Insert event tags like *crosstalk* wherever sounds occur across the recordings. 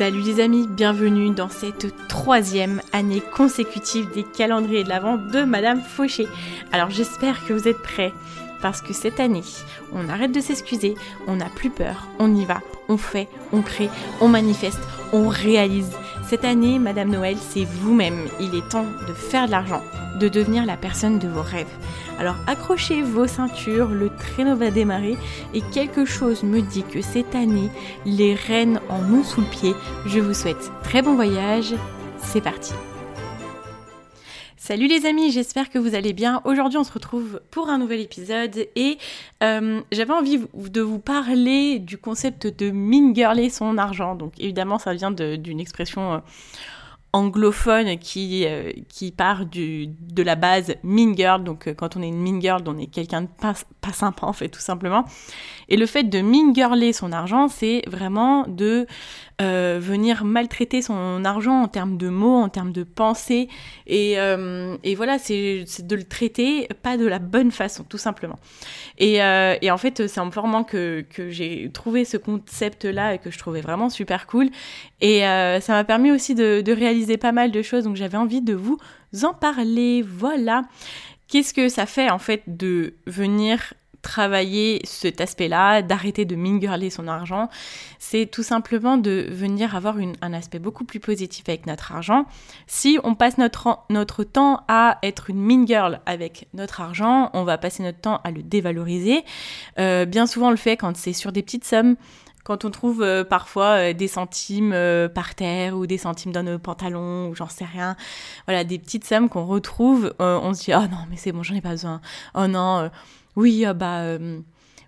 Salut les amis, bienvenue dans cette troisième année consécutive des calendriers de l'Avent de Madame Fauché. Alors j'espère que vous êtes prêts parce que cette année, on arrête de s'excuser, on n'a plus peur, on y va, on fait, on crée, on manifeste, on réalise. Cette année, Madame Noël, c'est vous-même. Il est temps de faire de l'argent, de devenir la personne de vos rêves. Alors accrochez vos ceintures, le traîneau va démarrer et quelque chose me dit que cette année, les reines en ont sous le pied. Je vous souhaite très bon voyage. C'est parti. Salut les amis, j'espère que vous allez bien. Aujourd'hui on se retrouve pour un nouvel épisode et euh, j'avais envie de vous parler du concept de mingirler son argent. Donc évidemment ça vient d'une expression... Euh, anglophone qui, euh, part de la base mean girl. Donc, quand on est une mean girl, on est quelqu'un de pas, pas, sympa, en fait, tout simplement. Et le fait de mean girler son argent, c'est vraiment de euh, venir maltraiter son argent en termes de mots, en termes de pensée. Et, et voilà, c'est de le traiter pas de la bonne façon, tout simplement. Et, et en fait, c'est en formant que, que j'ai trouvé ce concept-là et que je trouvais vraiment super cool. Et ça m'a permis aussi de réaliser pas mal de choses, donc j'avais envie de vous en parler. Voilà. Qu'est-ce que ça fait en fait de venir travailler cet aspect-là, d'arrêter de mingurler son argent, c'est tout simplement de venir avoir un aspect beaucoup plus positif avec notre argent. Si on passe notre, notre temps à être une mean girl avec notre argent, on va passer notre temps à le dévaloriser. Euh, bien souvent on le fait quand c'est sur des petites sommes. Quand on trouve euh, parfois euh, des centimes par terre ou des centimes dans nos pantalons ou j'en sais rien, voilà, des petites sommes qu'on retrouve, on se dit oh non mais c'est bon j'en ai pas besoin, oh non, oui ah bah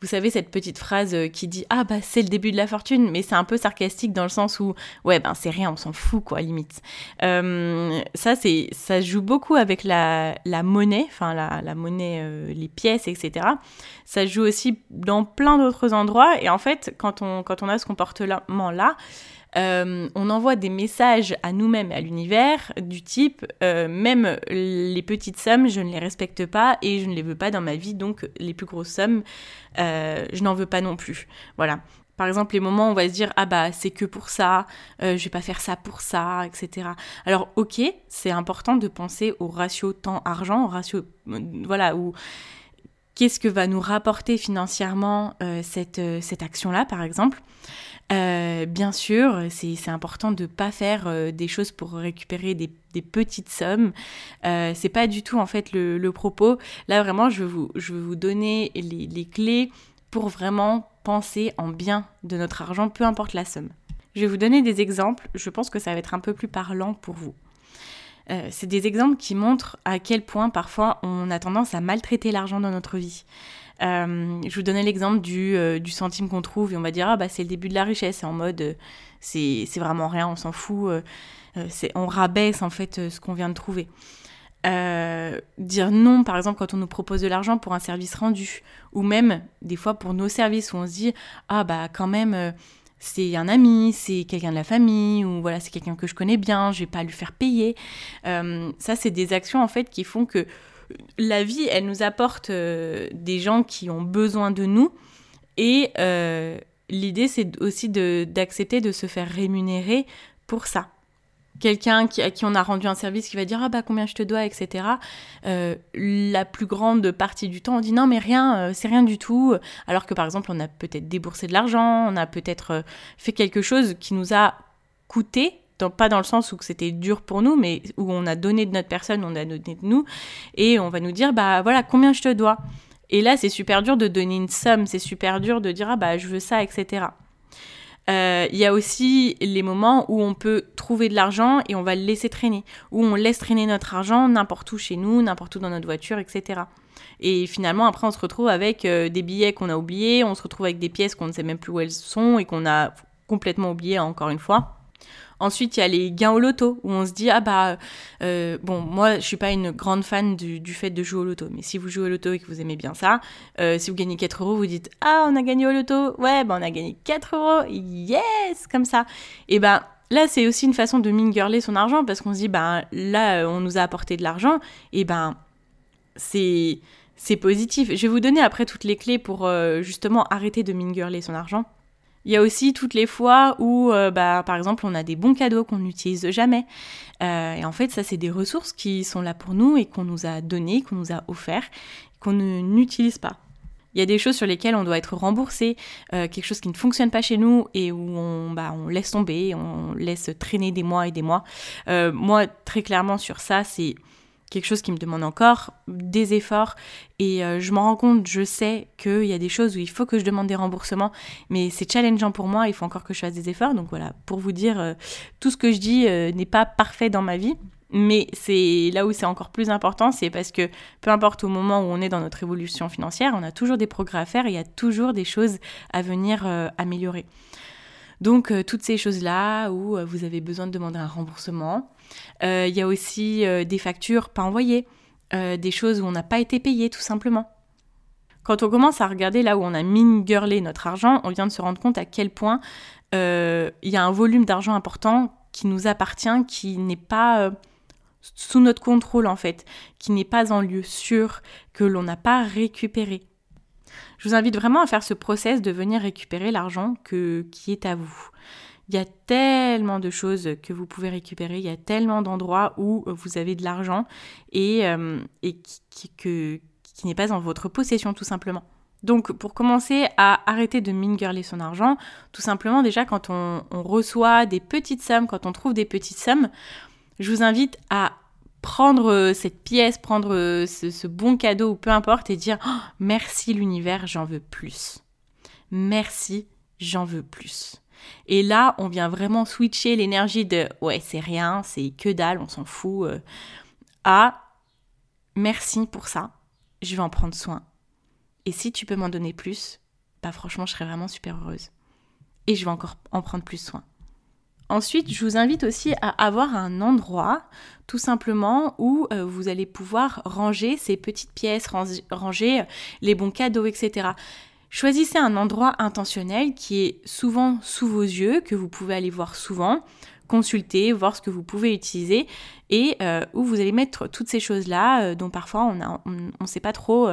vous savez, cette petite phrase euh, qui dit Ah, bah, c'est le début de la fortune, mais c'est un peu sarcastique dans le sens où, ouais, ben, c'est rien, on s'en fout, quoi, limite. Euh, ça, c'est, ça joue beaucoup avec la, la monnaie, enfin, la, la monnaie, euh, les pièces, etc. Ça joue aussi dans plein d'autres endroits, et en fait, quand on, quand on a ce comportement-là, euh, on envoie des messages à nous-mêmes à l'univers du type euh, même les petites sommes, je ne les respecte pas et je ne les veux pas dans ma vie, donc les plus grosses sommes, euh, je n'en veux pas non plus. Voilà. Par exemple, les moments où on va se dire ah bah c'est que pour ça, je vais pas faire ça pour ça, etc. Alors ok, c'est important de penser au ratio temps-argent, au ratio voilà qu'est-ce que va nous rapporter financièrement cette, cette action-là, par exemple. Euh, bien sûr, c'est important de ne pas faire euh, des choses pour récupérer des, petites sommes. Euh, c'est pas du tout en fait le, propos. Là vraiment, je veux vous, je donner les, les, clés pour vraiment penser en bien de notre argent, peu importe la somme. Je vais vous donner des exemples. Je pense que ça va être un peu plus parlant pour vous. C'est des exemples qui montrent à quel point parfois on a tendance à maltraiter l'argent dans notre vie. Euh, je vous donnais l'exemple du, euh, du centime qu'on trouve et on va dire ah bah c'est le début de la richesse. en mode euh, c'est vraiment rien, on s'en fout. on rabaisse en fait ce qu'on vient de trouver. dire non, par exemple, quand on nous propose de l'argent pour un service rendu, ou même des fois pour nos services où on se dit ah bah quand même c'est un ami, c'est quelqu'un de la famille, ou voilà c'est quelqu'un que je connais bien, je vais pas lui faire payer. ça c'est des actions en fait qui font que la vie, elle nous apporte euh, des gens qui ont besoin de nous. Et euh, l'idée, c'est aussi d'accepter de, se faire rémunérer pour ça. Quelqu'un qui, à qui on a rendu un service qui va dire Ah bah combien je te dois, etc. Euh, la plus grande partie du temps, on dit Non, mais rien, c'est rien du tout. Alors que par exemple, on a peut-être déboursé de l'argent, on a peut-être fait quelque chose qui nous a coûté pas dans le sens où c'était dur pour nous, mais où on a donné de notre personne, on a donné de nous, et on va nous dire, bah voilà, combien je te dois. Et là, c'est super dur de donner une somme, c'est super dur de dire, ah bah je veux ça, etc. Euh, il y a aussi les moments où on peut trouver de l'argent et on va le laisser traîner, où on laisse traîner notre argent n'importe où chez nous, n'importe où dans notre voiture, etc. Et finalement, après, on se retrouve avec euh, des billets qu'on a oubliés, on se retrouve avec des pièces qu'on ne sait même plus où elles sont et qu'on a complètement oublié encore une fois. Ensuite, il y a les gains au loto, où on se dit, ah bah, euh, bon, moi, je suis pas une grande fan du, fait de jouer au loto, mais si vous jouez au loto et que vous aimez bien ça, euh, si vous gagnez 4 euros, vous dites, ah, on a gagné au loto, ouais, bah, on a gagné 4 euros, yes, comme ça. Et ben, là, c'est aussi une façon de mingerler son argent, parce qu'on se dit, ben, là, on nous a apporté de l'argent, et ben, c'est c'est positif. Je vais vous donner après toutes les clés pour euh, justement arrêter de mingerler son argent. Il y a aussi toutes les fois où, euh, bah, par exemple, on a des bons cadeaux qu'on n'utilise jamais. Euh, et en fait, ça, c'est des ressources qui sont là pour nous et qu'on nous a données, qu'on nous a offertes, qu'on n'utilise pas. Il y a des choses sur lesquelles on doit être remboursé, quelque chose qui ne fonctionne pas chez nous et où on, bah, on laisse tomber, on laisse traîner des mois et des mois. moi, très clairement, sur ça, c'est quelque chose qui me demande encore des efforts et euh, je m'en rends compte, je sais qu'il y a des choses où il faut que je demande des remboursements, mais c'est challengeant pour moi, il faut encore que je fasse des efforts. Donc voilà, pour vous dire, euh, tout ce que je dis euh, n'est pas parfait dans ma vie, mais c'est là où c'est encore plus important, c'est parce que peu importe au moment où on est dans notre évolution financière, on a toujours des progrès à faire il y a toujours des choses à venir améliorer. Donc toutes ces choses-là où vous avez besoin de demander un remboursement, euh, il y a aussi euh, des factures pas envoyées, euh, des choses où on n'a pas été payé tout simplement. Quand on commence à regarder là où on a mingerlé notre argent, on vient de se rendre compte à quel point il y a un volume d'argent important qui nous appartient, qui n'est pas sous notre contrôle en fait, qui n'est pas en lieu sûr, que l'on n'a pas récupéré. Je vous invite vraiment à faire ce process de venir récupérer l'argent qui est à vous. Il y a tellement de choses que vous pouvez récupérer, il y a tellement d'endroits où vous avez de l'argent et, euh, qui, qui n'est pas en votre possession tout simplement. Donc pour commencer à arrêter de mingerler son argent, tout simplement déjà quand on, reçoit des petites sommes, quand on trouve des petites sommes, je vous invite à prendre cette pièce, prendre ce, bon cadeau ou peu importe et dire oh, merci l'univers, j'en veux plus. Merci, j'en veux plus. Et là, on vient vraiment switcher l'énergie de ouais, c'est rien, c'est que dalle, on s'en fout, euh, à merci pour ça, je vais en prendre soin. Et si tu peux m'en donner plus, bah franchement, je serais vraiment super heureuse. Et je vais encore en prendre plus soin. Ensuite, je vous invite aussi à avoir un endroit, tout simplement, où euh, vous allez pouvoir ranger ces petites pièces, ranger les bons cadeaux, etc. Choisissez un endroit intentionnel qui est souvent sous vos yeux, que vous pouvez aller voir souvent, consulter, voir ce que vous pouvez utiliser et euh, où vous allez mettre toutes ces choses-là euh, dont parfois on ne sait pas trop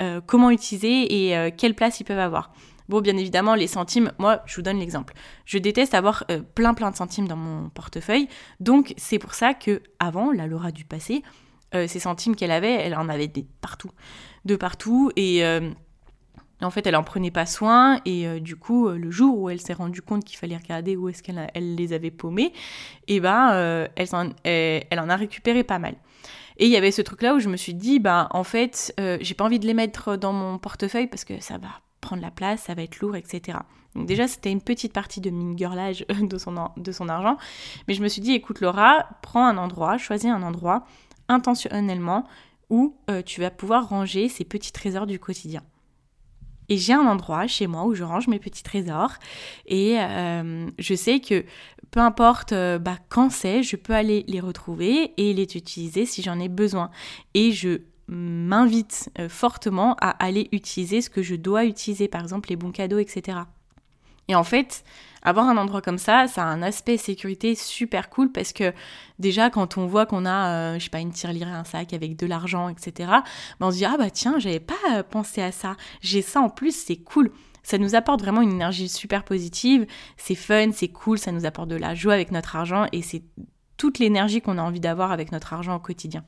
euh, comment utiliser et quelle place ils peuvent avoir. Bon, bien évidemment, les centimes, moi, je vous donne l'exemple. Je déteste avoir plein plein de centimes dans mon portefeuille, donc c'est pour ça que avant, la Laura du passé, ces centimes qu'elle avait, elle en avait des partout, de partout et en fait, elle en prenait pas soin et euh, du coup, euh, le jour où elle s'est rendue compte qu'il fallait regarder où est-ce qu'elle elle les avait paumés, eh ben, euh, elle, en, a récupéré pas mal. Et il y avait ce truc-là où je me suis dit, bah, en fait, j'ai pas envie de les mettre dans mon portefeuille parce que ça va prendre la place, ça va être lourd, etc. Donc déjà, c'était une petite partie de mingerlage *laughs* de son, de son argent. Mais je me suis dit, écoute Laura, prends un endroit, choisis un endroit intentionnellement où tu vas pouvoir ranger ces petits trésors du quotidien. Et j'ai un endroit chez moi où je range mes petits trésors. Et euh, je sais que peu importe euh, bah, quand c'est, je peux aller les retrouver et les utiliser si j'en ai besoin. Et je m'invite euh, fortement à aller utiliser ce que je dois utiliser, par exemple les bons cadeaux, etc. Et en fait, avoir un endroit comme ça, ça a un aspect sécurité super cool parce que déjà quand on voit qu'on a, euh, je sais pas, une tirelire, un sac avec de l'argent, etc., ben on se dit ah bah tiens, j'avais pas euh, pensé à ça, j'ai ça en plus, c'est cool. Ça nous apporte vraiment une énergie super positive, c'est fun, c'est cool, ça nous apporte de la joie avec notre argent et c'est toute l'énergie qu'on a envie d'avoir avec notre argent au quotidien.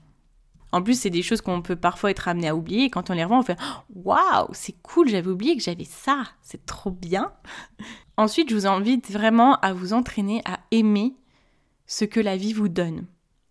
En plus, c'est des choses qu'on peut parfois être amené à oublier. Quand on les revend, on fait Waouh, c'est cool, j'avais oublié que j'avais ça, c'est trop bien. *laughs* Ensuite, je vous invite vraiment à vous entraîner à aimer ce que la vie vous donne,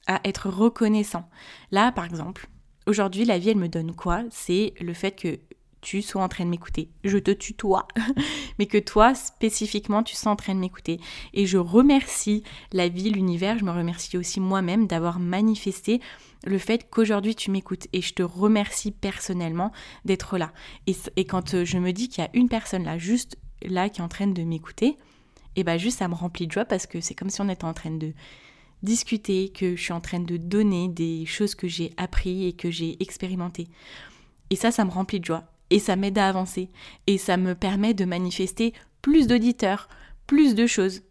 à être reconnaissant. Là, par exemple, aujourd'hui, la vie, elle me donne quoi? C'est le fait que tu sois en train de m'écouter. Je te tutoie, *laughs* mais que toi, spécifiquement, tu sois en train de m'écouter. Et je remercie la vie, l'univers, je me remercie aussi moi-même d'avoir manifesté le fait qu'aujourd'hui tu m'écoutes. Et je te remercie personnellement d'être là. Et, quand euh, je me dis qu'il y a une personne là, juste là, qui est en train de m'écouter, et bah juste ça me remplit de joie parce que c'est comme si on était en train de discuter, que je suis en train de donner des choses que j'ai appris et que j'ai expérimenté. Et ça, ça me remplit de joie. Et ça m'aide à avancer. Et ça me permet de manifester plus d'auditeurs, plus de choses.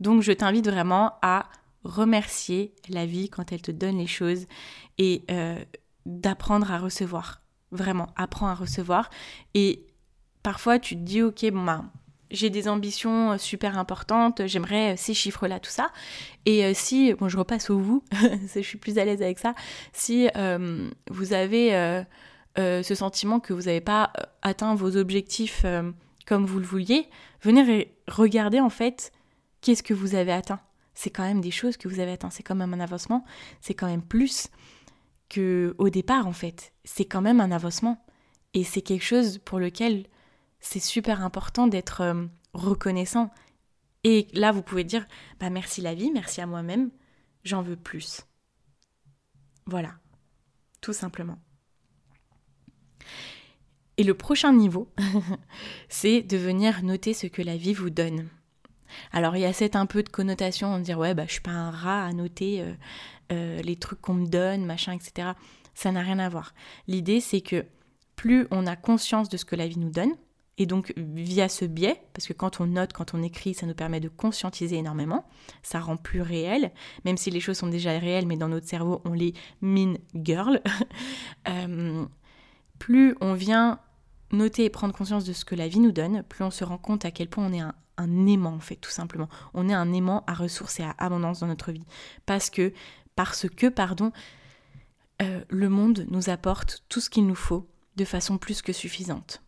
Donc je t'invite vraiment à remercier la vie quand elle te donne les choses et euh, d'apprendre à recevoir. Vraiment, apprends à recevoir. Et parfois tu te dis, ok, bon, bah, j'ai des ambitions euh, super importantes, j'aimerais euh, ces chiffres-là, tout ça. Et si, bon, je repasse au vous, *laughs* je suis plus à l'aise avec ça, si vous avez ce sentiment que vous n'avez pas atteint vos objectifs comme vous le vouliez, venez regarder en fait qu'est-ce que vous avez atteint. C'est quand même des choses que vous avez atteint, c'est quand même un avancement, c'est quand même plus que au départ en fait. C'est quand même un avancement. Et c'est quelque chose pour lequel c'est super important d'être euh, reconnaissant. Et là, vous pouvez dire, bah merci la vie, merci à moi-même, j'en veux plus. Voilà, tout simplement. Et le prochain niveau, *laughs* c'est de venir noter ce que la vie vous donne. Alors il y a cette un peu de connotation de dire ouais bah je suis pas un rat à noter euh, euh, les trucs qu'on me donne, machin, etc. Ça n'a rien à voir. L'idée c'est que plus on a conscience de ce que la vie nous donne, et donc, via ce biais, parce que quand on note, quand on écrit, ça nous permet de conscientiser énormément, ça rend plus réel, même si les choses sont déjà réelles, mais dans notre cerveau, on les mine girl. *laughs* Euh, plus on vient noter et prendre conscience de ce que la vie nous donne, plus on se rend compte à quel point on est un, aimant, en fait, tout simplement. On est un aimant à ressources et à abondance dans notre vie. Parce que, parce que, pardon, euh, le monde nous apporte tout ce qu'il nous faut de façon plus que suffisante.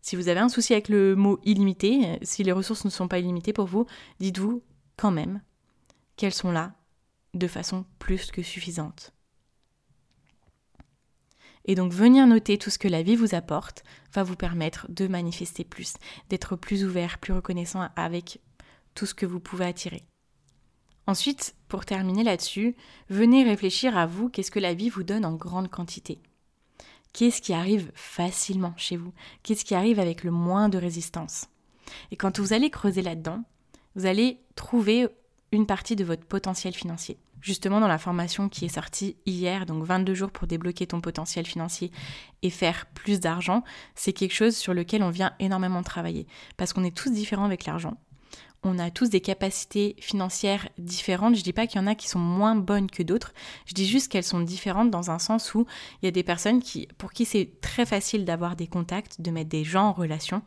Si vous avez un souci avec le mot illimité, euh, si les ressources ne sont pas illimitées pour vous, dites-vous quand même qu'elles sont là de façon plus que suffisante. Et donc venir noter tout ce que la vie vous apporte va vous permettre de manifester plus, d'être plus ouvert, plus reconnaissant avec tout ce que vous pouvez attirer. Ensuite, pour terminer là-dessus, venez réfléchir à vous, qu'est-ce que la vie vous donne en grande quantité Qu'est-ce qui arrive facilement chez vous? Qu'est-ce qui arrive avec le moins de résistance? Et quand vous allez creuser là-dedans, vous allez trouver une partie de votre potentiel financier. Justement, dans la formation qui est sortie hier, donc 22 jours pour débloquer ton potentiel financier et faire plus d'argent, c'est quelque chose sur lequel on vient énormément travailler. Parce qu'on est tous différents avec l'argent on a tous des capacités financières différentes. Je dis pas qu'il y en a qui sont moins bonnes que d'autres. Je dis juste qu'elles sont différentes dans un sens où il y a des personnes qui, pour qui c'est très facile d'avoir des contacts, de mettre des gens en relation,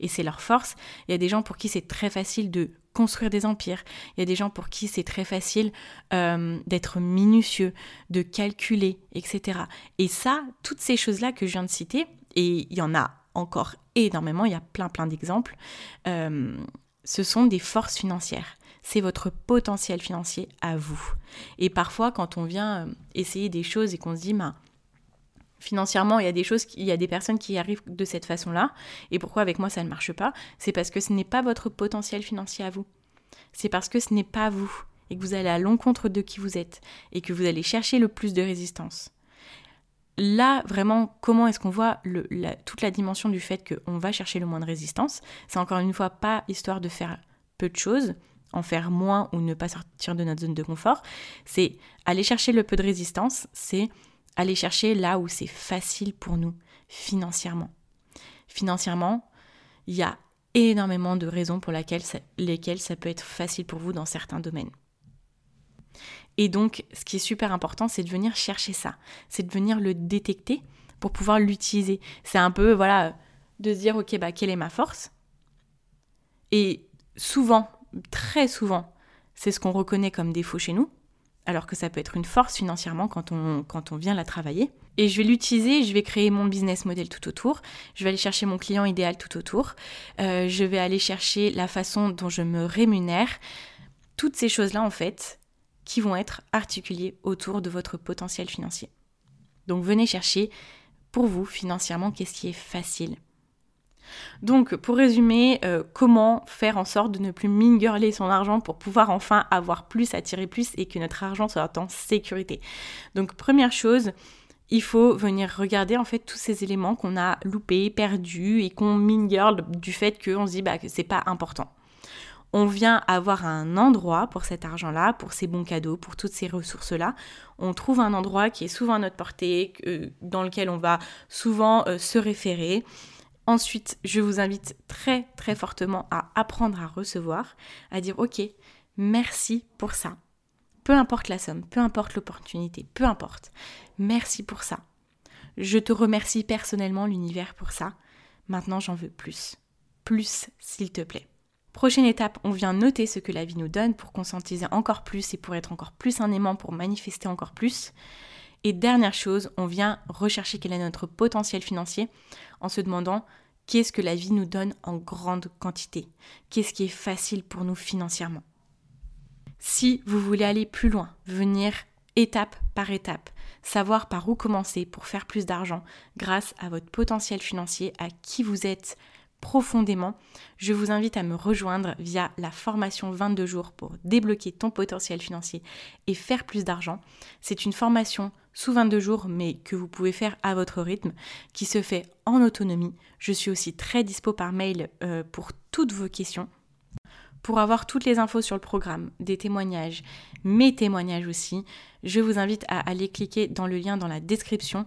et c'est leur force. Il y a des gens pour qui c'est très facile de construire des empires. Il y a des gens pour qui c'est très facile euh, d'être minutieux, de calculer, etc. Et ça, toutes ces choses-là que je viens de citer, et il y en a encore énormément, il y a plein plein d'exemples. Euh, ce sont des forces financières. C'est votre potentiel financier à vous. Et parfois, quand on vient euh, essayer des choses et qu'on se dit, bah, financièrement, il y a des choses, il y a des personnes qui arrivent de cette façon-là. Et pourquoi avec moi ça ne marche pas? C'est parce que ce n'est pas votre potentiel financier à vous. C'est parce que ce n'est pas vous et que vous allez à l'encontre de qui vous êtes et que vous allez chercher le plus de résistance. Là, vraiment, comment est-ce qu'on voit toute la dimension du fait qu'on va chercher le moins de résistance? C'est encore une fois pas histoire de faire peu de choses, en faire moins ou ne pas sortir de notre zone de confort. C'est aller chercher le peu de résistance, c'est aller chercher là où c'est facile pour nous, financièrement. Financièrement, il y a énormément de raisons pour lesquelles ça peut être facile pour vous dans certains domaines. Et donc, ce qui est super important, c'est de venir chercher ça, c'est de venir le détecter pour pouvoir l'utiliser. C'est un peu, voilà, de se dire, ok, bah, quelle est ma force? Et souvent, très souvent, c'est ce qu'on reconnaît comme défaut chez nous, alors que ça peut être une force financièrement quand on, vient la travailler. Et je vais l'utiliser, je vais créer mon business model tout autour, je vais aller chercher mon client idéal tout autour, euh, je vais aller chercher la façon dont je me rémunère. Toutes ces choses-là, en fait, qui vont être articulés autour de votre potentiel financier. Donc venez chercher pour vous financièrement qu'est-ce qui est facile. Donc pour résumer, euh, comment faire en sorte de ne plus mingerler son argent pour pouvoir enfin avoir plus, attirer plus et que notre argent soit en sécurité. Donc première chose, il faut venir regarder en fait tous ces éléments qu'on a loupés, perdus et qu'on mingerle du fait qu'on se dit bah, que c'est pas important. on vient avoir un endroit pour cet argent-là, pour ces bons cadeaux, pour toutes ces ressources-là. On trouve un endroit qui est souvent à notre portée, dans lequel on va souvent euh, se référer. Ensuite, je vous invite très très fortement à apprendre à recevoir, à dire ok, merci pour ça. Peu importe la somme, peu importe l'opportunité, peu importe. Merci pour ça. Je te remercie personnellement l'univers pour ça. Maintenant, j'en veux plus. Plus, s'il te plaît. Prochaine étape, on vient noter ce que la vie nous donne pour conscientiser encore plus et pour être encore plus un aimant, pour manifester encore plus. Et dernière chose, on vient rechercher quel est notre potentiel financier en se demandant qu'est-ce que la vie nous donne en grande quantité, qu'est-ce qui est facile pour nous financièrement. Si vous voulez aller plus loin, venir étape par étape, savoir par où commencer pour faire plus d'argent grâce à votre potentiel financier, à qui vous êtes, profondément, je vous invite à me rejoindre via la formation 22 jours pour débloquer ton potentiel financier et faire plus d'argent. C'est une formation sous 22 jours, mais que vous pouvez faire à votre rythme, qui se fait en autonomie. Je suis aussi très dispo par mail euh, pour toutes vos questions. Pour avoir toutes les infos sur le programme, des témoignages, mes témoignages aussi, je vous invite à aller cliquer dans le lien dans la description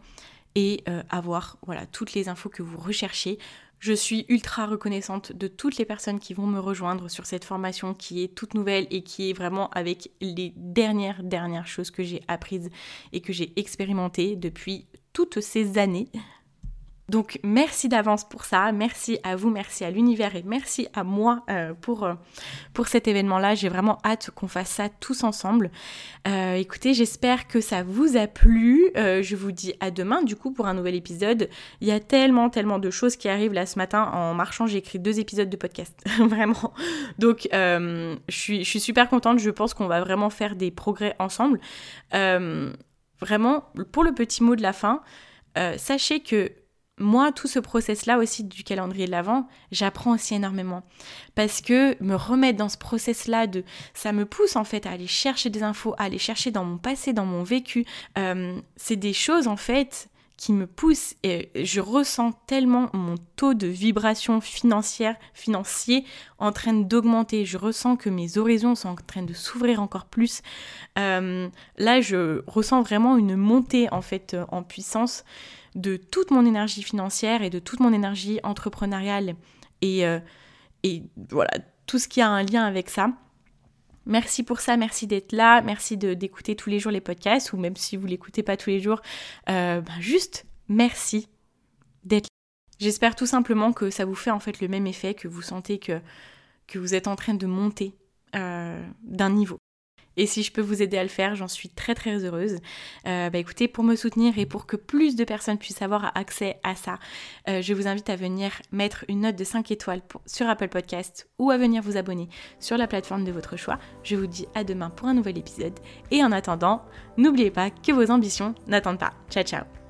et euh, avoir voilà toutes les infos que vous recherchez. Je suis ultra reconnaissante de toutes les personnes qui vont me rejoindre sur cette formation qui est toute nouvelle et qui est vraiment avec les dernières, dernières choses que j'ai apprises et que j'ai expérimentées depuis toutes ces années. Donc merci d'avance pour ça, merci à vous, merci à l'univers et merci à moi euh, pour, euh, pour cet événement-là. J'ai vraiment hâte qu'on fasse ça tous ensemble. Euh, écoutez, j'espère que ça vous a plu. je vous dis à demain du coup pour un nouvel épisode. Il y a tellement, tellement de choses qui arrivent là ce matin. En marchant, j'ai écrit deux épisodes de podcast, *laughs* vraiment. Donc je, suis, je suis super contente, je pense qu'on va vraiment faire des progrès ensemble. vraiment, pour le petit mot de la fin, sachez que moi, tout ce process-là aussi du calendrier de l'Avent, j'apprends aussi énormément. Parce que me remettre dans ce process-là, de, ça me pousse en fait à aller chercher des infos, à aller chercher dans mon passé, dans mon vécu. Euh, c'est des choses en fait qui me poussent et je ressens tellement mon taux de vibration financière, financier en train d'augmenter. Je ressens que mes horizons sont en train de s'ouvrir encore plus. Euh, là, je ressens vraiment une montée en fait en puissance de toute mon énergie financière et de toute mon énergie entrepreneuriale et, euh, et voilà, tout ce qui a un lien avec ça. Merci pour ça, merci d'être là, merci d'écouter tous les jours les podcasts, ou même si vous l'écoutez pas tous les jours, euh, ben juste merci d'être là. J'espère tout simplement que ça vous fait en fait le même effet, que vous sentez que, que vous êtes en train de monter euh, d'un niveau. Et si je peux vous aider à le faire, j'en suis très très heureuse. Euh, bah écoutez, pour me soutenir et pour que plus de personnes puissent avoir accès à ça, euh, je vous invite à venir mettre une note de 5 étoiles sur Apple Podcast ou à venir vous abonner sur la plateforme de votre choix. Je vous dis à demain pour un nouvel épisode. Et en attendant, n'oubliez pas que vos ambitions n'attendent pas. Ciao ciao